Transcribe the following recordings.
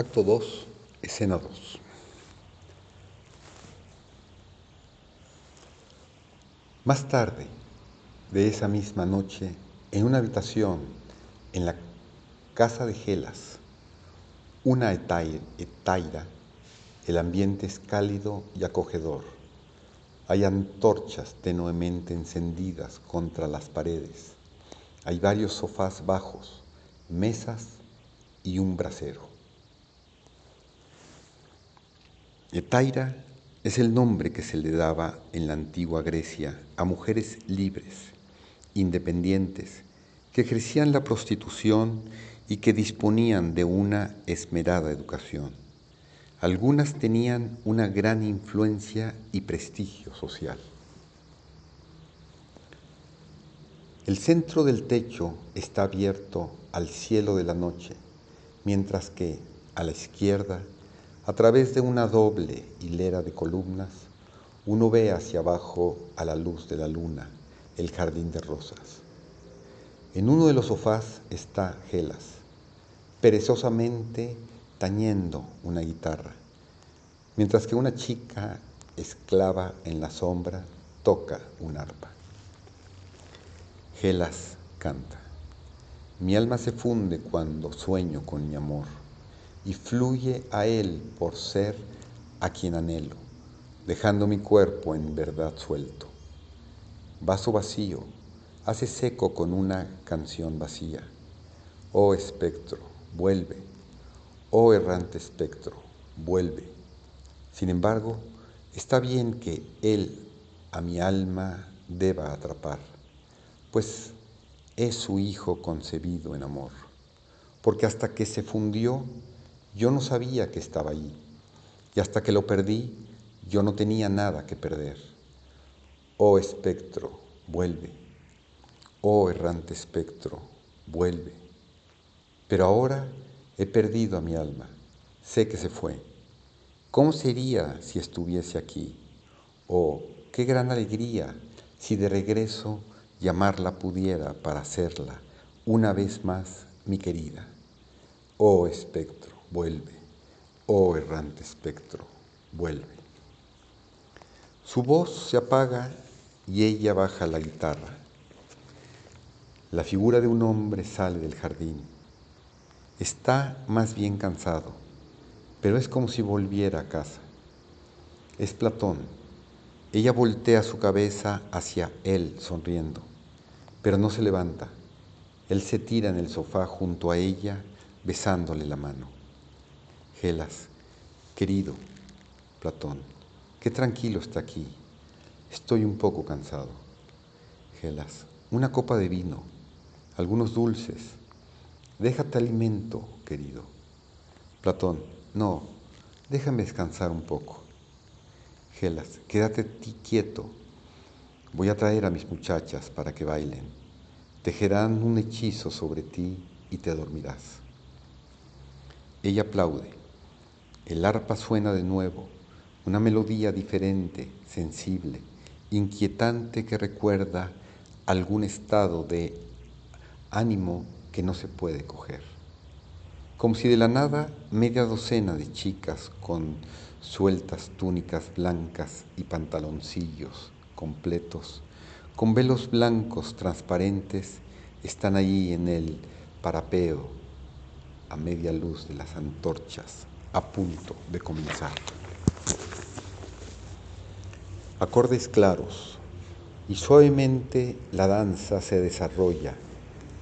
Acto 2, escena 2. Más tarde de esa misma noche, en una habitación en la casa de Gelas, una etaira, el ambiente es cálido y acogedor. Hay antorchas tenuemente encendidas contra las paredes. Hay varios sofás bajos, mesas y un brasero. Etaira es el nombre que se le daba en la antigua Grecia a mujeres libres, independientes, que ejercían la prostitución y que disponían de una esmerada educación. Algunas tenían una gran influencia y prestigio social. El centro del techo está abierto al cielo de la noche, mientras que a la izquierda a través de una doble hilera de columnas, uno ve hacia abajo a la luz de la luna el jardín de rosas. En uno de los sofás está Gelas, perezosamente tañendo una guitarra, mientras que una chica esclava en la sombra toca un arpa. Gelas canta. Mi alma se funde cuando sueño con mi amor y fluye a Él por ser a quien anhelo, dejando mi cuerpo en verdad suelto. Vaso vacío, hace seco con una canción vacía. Oh espectro, vuelve. Oh errante espectro, vuelve. Sin embargo, está bien que Él a mi alma deba atrapar, pues es su Hijo concebido en amor, porque hasta que se fundió yo no sabía que estaba ahí y hasta que lo perdí yo no tenía nada que perder. Oh espectro, vuelve. Oh errante espectro, vuelve. Pero ahora he perdido a mi alma. Sé que se fue. ¿Cómo sería si estuviese aquí? Oh, qué gran alegría si de regreso llamarla pudiera para hacerla una vez más mi querida. Oh espectro, vuelve, oh errante espectro, vuelve. Su voz se apaga y ella baja la guitarra. La figura de un hombre sale del jardín. Está más bien cansado, pero es como si volviera a casa. Es Platón. Ella voltea su cabeza hacia él sonriendo, pero no se levanta. Él se tira en el sofá junto a ella, besándole la mano. Gelas, querido Platón, qué tranquilo está aquí. Estoy un poco cansado. Gelas, una copa de vino, algunos dulces. Déjate alimento, querido. Platón, no, déjame descansar un poco. Gelas, quédate ti quieto. Voy a traer a mis muchachas para que bailen. Tejerán un hechizo sobre ti y te dormirás. Ella aplaude. El arpa suena de nuevo, una melodía diferente, sensible, inquietante que recuerda algún estado de ánimo que no se puede coger. Como si de la nada media docena de chicas con sueltas túnicas blancas y pantaloncillos completos, con velos blancos transparentes, están allí en el parapeo a media luz de las antorchas a punto de comenzar. Acordes claros y suavemente la danza se desarrolla,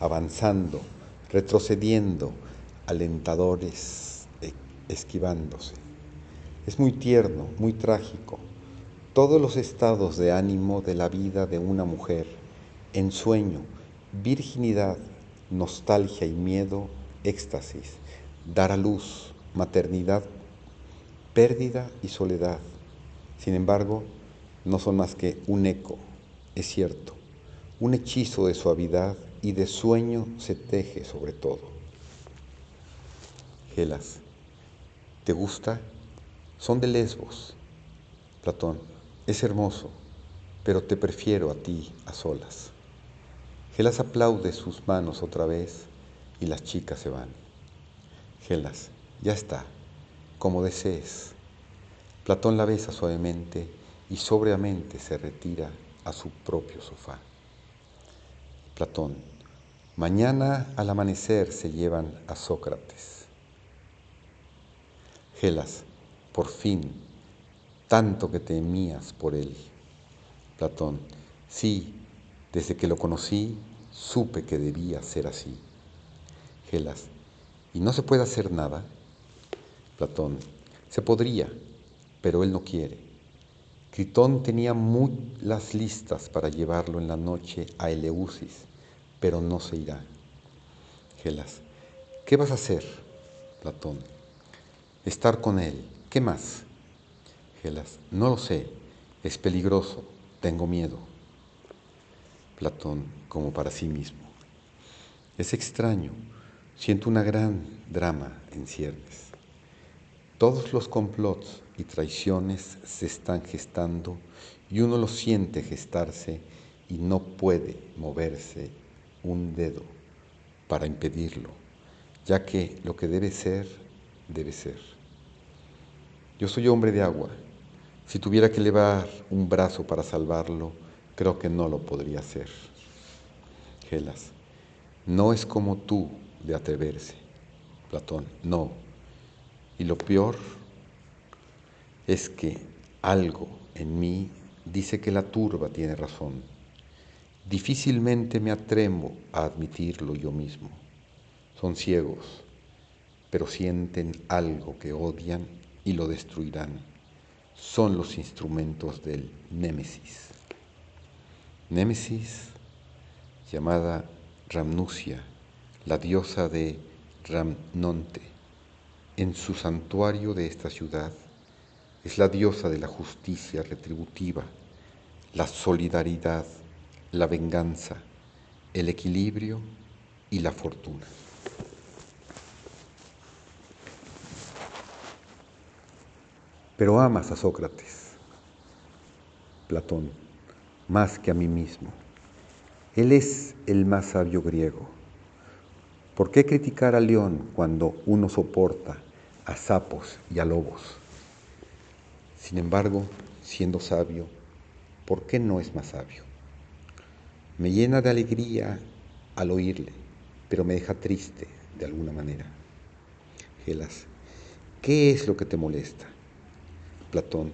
avanzando, retrocediendo, alentadores, e, esquivándose. Es muy tierno, muy trágico. Todos los estados de ánimo de la vida de una mujer, ensueño, virginidad, nostalgia y miedo, éxtasis, dar a luz, maternidad, pérdida y soledad. Sin embargo, no son más que un eco, es cierto, un hechizo de suavidad y de sueño se teje sobre todo. Gelas, ¿te gusta? Son de Lesbos. Platón, es hermoso, pero te prefiero a ti a solas. Gelas aplaude sus manos otra vez y las chicas se van. Gelas, ya está, como desees. Platón la besa suavemente y sobriamente se retira a su propio sofá. Platón, mañana al amanecer se llevan a Sócrates. Gelas, por fin, tanto que temías por él. Platón, sí, desde que lo conocí, supe que debía ser así. Gelas, ¿y no se puede hacer nada? Platón, se podría, pero él no quiere. Critón tenía muchas listas para llevarlo en la noche a Eleusis, pero no se irá. Gelas, ¿qué vas a hacer? Platón, estar con él. ¿Qué más? Gelas, no lo sé, es peligroso, tengo miedo. Platón, como para sí mismo. Es extraño, siento una gran drama en ciernes. Todos los complots y traiciones se están gestando y uno lo siente gestarse y no puede moverse un dedo para impedirlo, ya que lo que debe ser, debe ser. Yo soy hombre de agua. Si tuviera que elevar un brazo para salvarlo, creo que no lo podría hacer. Gelas, no es como tú de atreverse. Platón, no. Y lo peor es que algo en mí dice que la turba tiene razón. Difícilmente me atrevo a admitirlo yo mismo. Son ciegos, pero sienten algo que odian y lo destruirán. Son los instrumentos del Némesis. Némesis, llamada Ramnusia, la diosa de Ramnonte, en su santuario de esta ciudad, es la diosa de la justicia retributiva, la solidaridad, la venganza, el equilibrio y la fortuna. Pero amas a Sócrates, Platón, más que a mí mismo. Él es el más sabio griego. ¿Por qué criticar a León cuando uno soporta a sapos y a lobos? Sin embargo, siendo sabio, ¿por qué no es más sabio? Me llena de alegría al oírle, pero me deja triste de alguna manera. Gelas, ¿qué es lo que te molesta? Platón,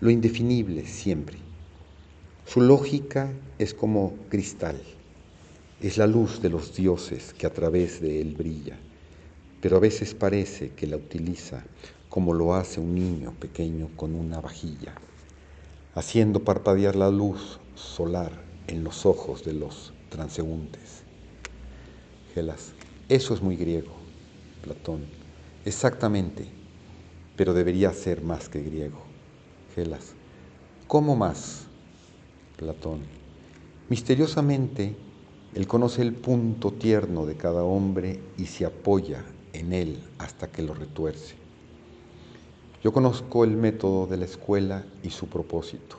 lo indefinible siempre. Su lógica es como cristal, es la luz de los dioses que a través de él brilla, pero a veces parece que la utiliza como lo hace un niño pequeño con una vajilla, haciendo parpadear la luz solar en los ojos de los transeúntes. Gelas, eso es muy griego, Platón, exactamente pero debería ser más que griego. Gelas. ¿Cómo más? Platón. Misteriosamente, él conoce el punto tierno de cada hombre y se apoya en él hasta que lo retuerce. Yo conozco el método de la escuela y su propósito.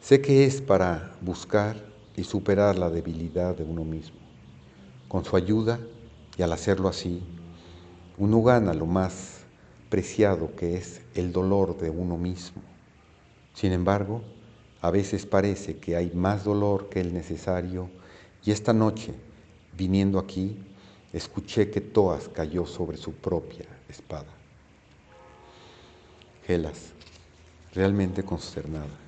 Sé que es para buscar y superar la debilidad de uno mismo. Con su ayuda, y al hacerlo así, uno gana lo más preciado que es el dolor de uno mismo. Sin embargo, a veces parece que hay más dolor que el necesario y esta noche, viniendo aquí, escuché que Toas cayó sobre su propia espada. Gelas, realmente consternada.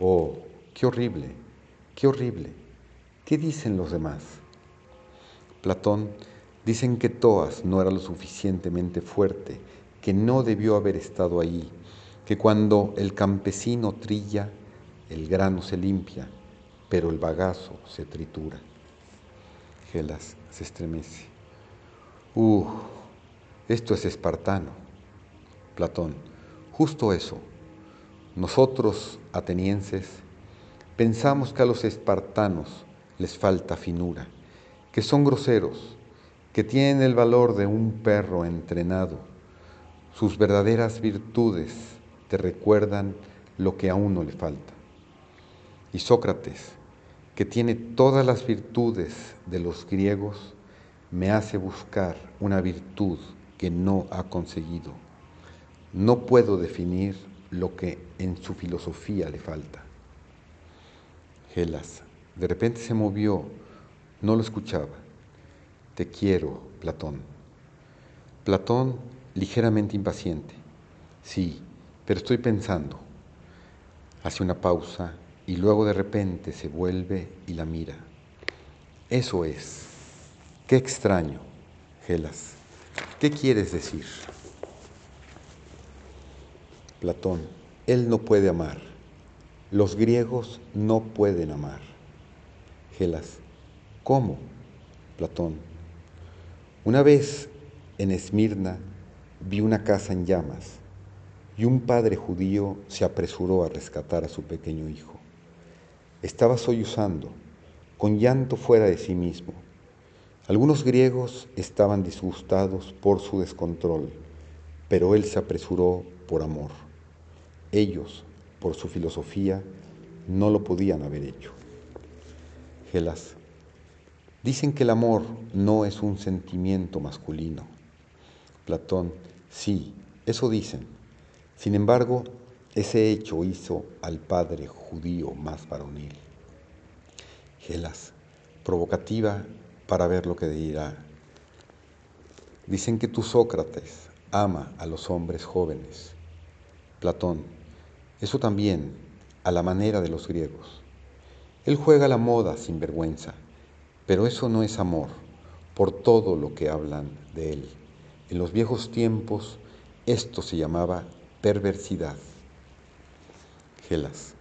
Oh, qué horrible, qué horrible. ¿Qué dicen los demás? Platón, dicen que Toas no era lo suficientemente fuerte que no debió haber estado ahí, que cuando el campesino trilla, el grano se limpia, pero el bagazo se tritura. Gelas se estremece. Uh, esto es espartano. Platón, justo eso. Nosotros, atenienses, pensamos que a los espartanos les falta finura, que son groseros, que tienen el valor de un perro entrenado sus verdaderas virtudes te recuerdan lo que a uno le falta. Y Sócrates, que tiene todas las virtudes de los griegos, me hace buscar una virtud que no ha conseguido. No puedo definir lo que en su filosofía le falta. Gelas, de repente se movió, no lo escuchaba. Te quiero, Platón. Platón, ligeramente impaciente. Sí, pero estoy pensando. Hace una pausa y luego de repente se vuelve y la mira. Eso es. Qué extraño, Gelas. ¿Qué quieres decir? Platón, él no puede amar. Los griegos no pueden amar. Gelas, ¿cómo? Platón, una vez en Esmirna vi una casa en llamas y un padre judío se apresuró a rescatar a su pequeño hijo. Estaba sollozando, con llanto fuera de sí mismo. Algunos griegos estaban disgustados por su descontrol, pero él se apresuró por amor. Ellos, por su filosofía, no lo podían haber hecho. Gelas, dicen que el amor no es un sentimiento masculino. Platón, sí, eso dicen. Sin embargo, ese hecho hizo al padre judío más varonil. Gelas, provocativa para ver lo que dirá. Dicen que tú, Sócrates, ama a los hombres jóvenes. Platón, eso también, a la manera de los griegos. Él juega la moda sin vergüenza, pero eso no es amor, por todo lo que hablan de él. En los viejos tiempos esto se llamaba perversidad. Gelas,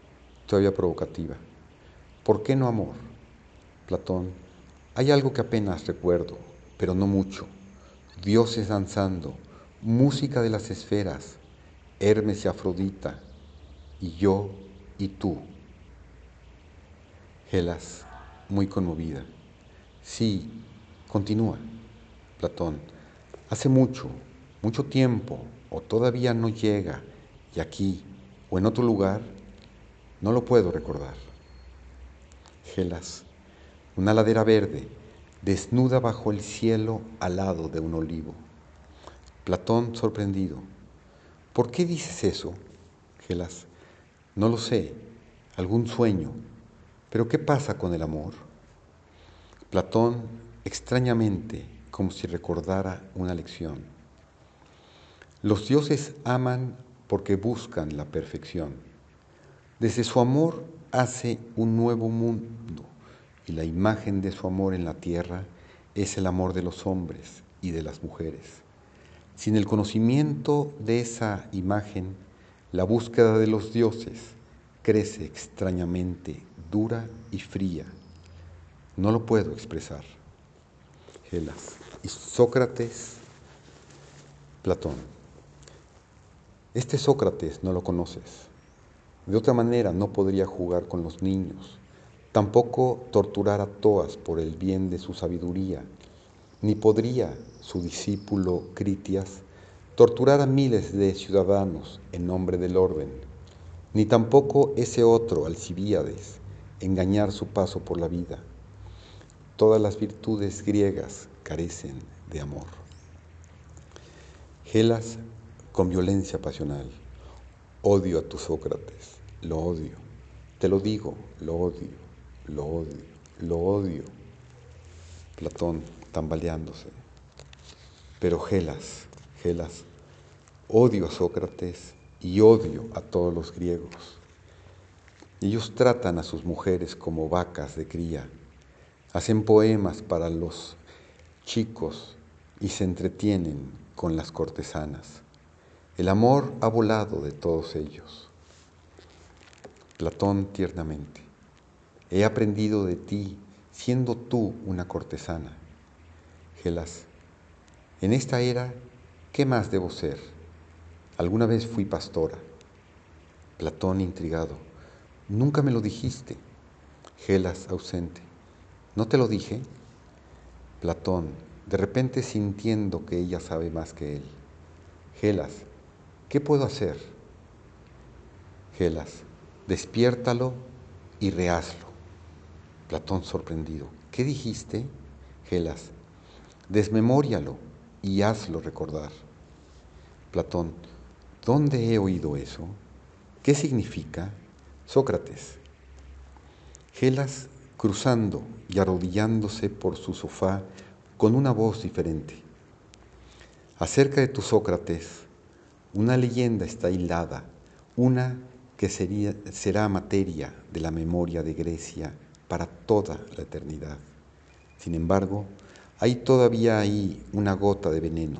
todavía provocativa. ¿Por qué no amor? Platón, hay algo que apenas recuerdo, pero no mucho. Dioses danzando, música de las esferas, Hermes y Afrodita, y yo y tú. Gelas, muy conmovida. Sí, continúa. Platón, hace mucho, mucho tiempo, o todavía no llega, y aquí, o en otro lugar, no lo puedo recordar. Gelas, una ladera verde, desnuda bajo el cielo al lado de un olivo. Platón sorprendido. ¿Por qué dices eso? Gelas, no lo sé, algún sueño. Pero ¿qué pasa con el amor? Platón, extrañamente, como si recordara una lección. Los dioses aman porque buscan la perfección. Desde su amor hace un nuevo mundo y la imagen de su amor en la tierra es el amor de los hombres y de las mujeres. Sin el conocimiento de esa imagen, la búsqueda de los dioses crece extrañamente dura y fría. No lo puedo expresar. Gelas. Y Sócrates, Platón. Este Sócrates no lo conoces. De otra manera no podría jugar con los niños, tampoco torturar a Toas por el bien de su sabiduría, ni podría su discípulo Critias torturar a miles de ciudadanos en nombre del orden, ni tampoco ese otro Alcibíades engañar su paso por la vida. Todas las virtudes griegas carecen de amor. Gelas con violencia pasional. Odio a tu Sócrates, lo odio. Te lo digo, lo odio lo odio, lo odio. Platón tambaleándose. Pero Gelas, Gelas, odio a Sócrates y odio a todos los griegos. Ellos tratan a sus mujeres como vacas de cría, hacen poemas para los chicos y se entretienen con las cortesanas. El amor ha volado de todos ellos. Platón tiernamente. He aprendido de ti siendo tú una cortesana. Gelas, en esta era, ¿qué más debo ser? Alguna vez fui pastora. Platón intrigado, nunca me lo dijiste. Gelas ausente, ¿no te lo dije? Platón, de repente sintiendo que ella sabe más que él. Gelas, ¿qué puedo hacer? Gelas, despiértalo y rehazlo. Platón sorprendido. ¿Qué dijiste? Gelas. Desmemórialo y hazlo recordar. Platón, ¿dónde he oído eso? ¿Qué significa? Sócrates. Gelas cruzando y arrodillándose por su sofá con una voz diferente. Acerca de tu Sócrates, una leyenda está hilada, una que sería, será materia de la memoria de Grecia para toda la eternidad. Sin embargo, hay todavía ahí una gota de veneno.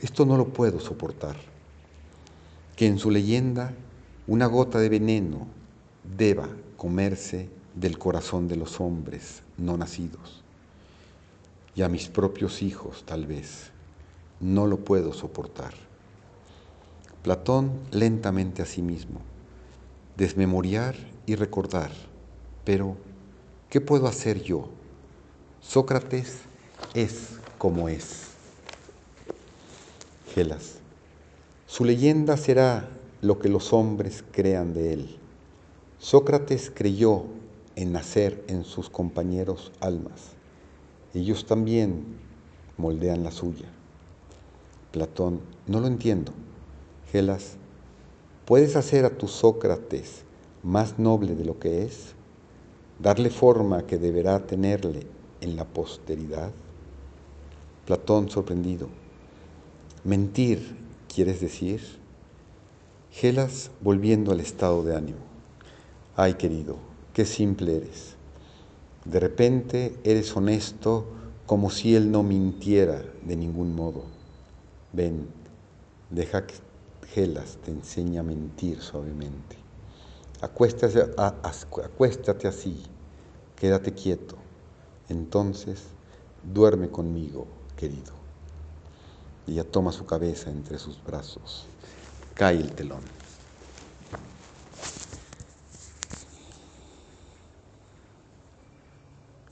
Esto no lo puedo soportar. Que en su leyenda una gota de veneno deba comerse del corazón de los hombres no nacidos. Y a mis propios hijos, tal vez no lo puedo soportar. Platón lentamente a sí mismo, desmemoriar y recordar, pero ¿qué puedo hacer yo? Sócrates es como es. Gelas, su leyenda será lo que los hombres crean de él. Sócrates creyó en nacer en sus compañeros almas. Ellos también moldean la suya. Platón, no lo entiendo. Gelas, ¿puedes hacer a tu Sócrates más noble de lo que es? ¿Darle forma que deberá tenerle en la posteridad? Platón sorprendido. Mentir, ¿quieres decir? Gelas volviendo al estado de ánimo. Ay, querido, qué simple eres. De repente eres honesto como si él no mintiera de ningún modo. Ven, deja que Gelas te enseñe a mentir suavemente. Acuéstate, acuéstate así, quédate quieto. Entonces, duerme conmigo, querido. Ella toma su cabeza entre sus brazos. Cae el telón.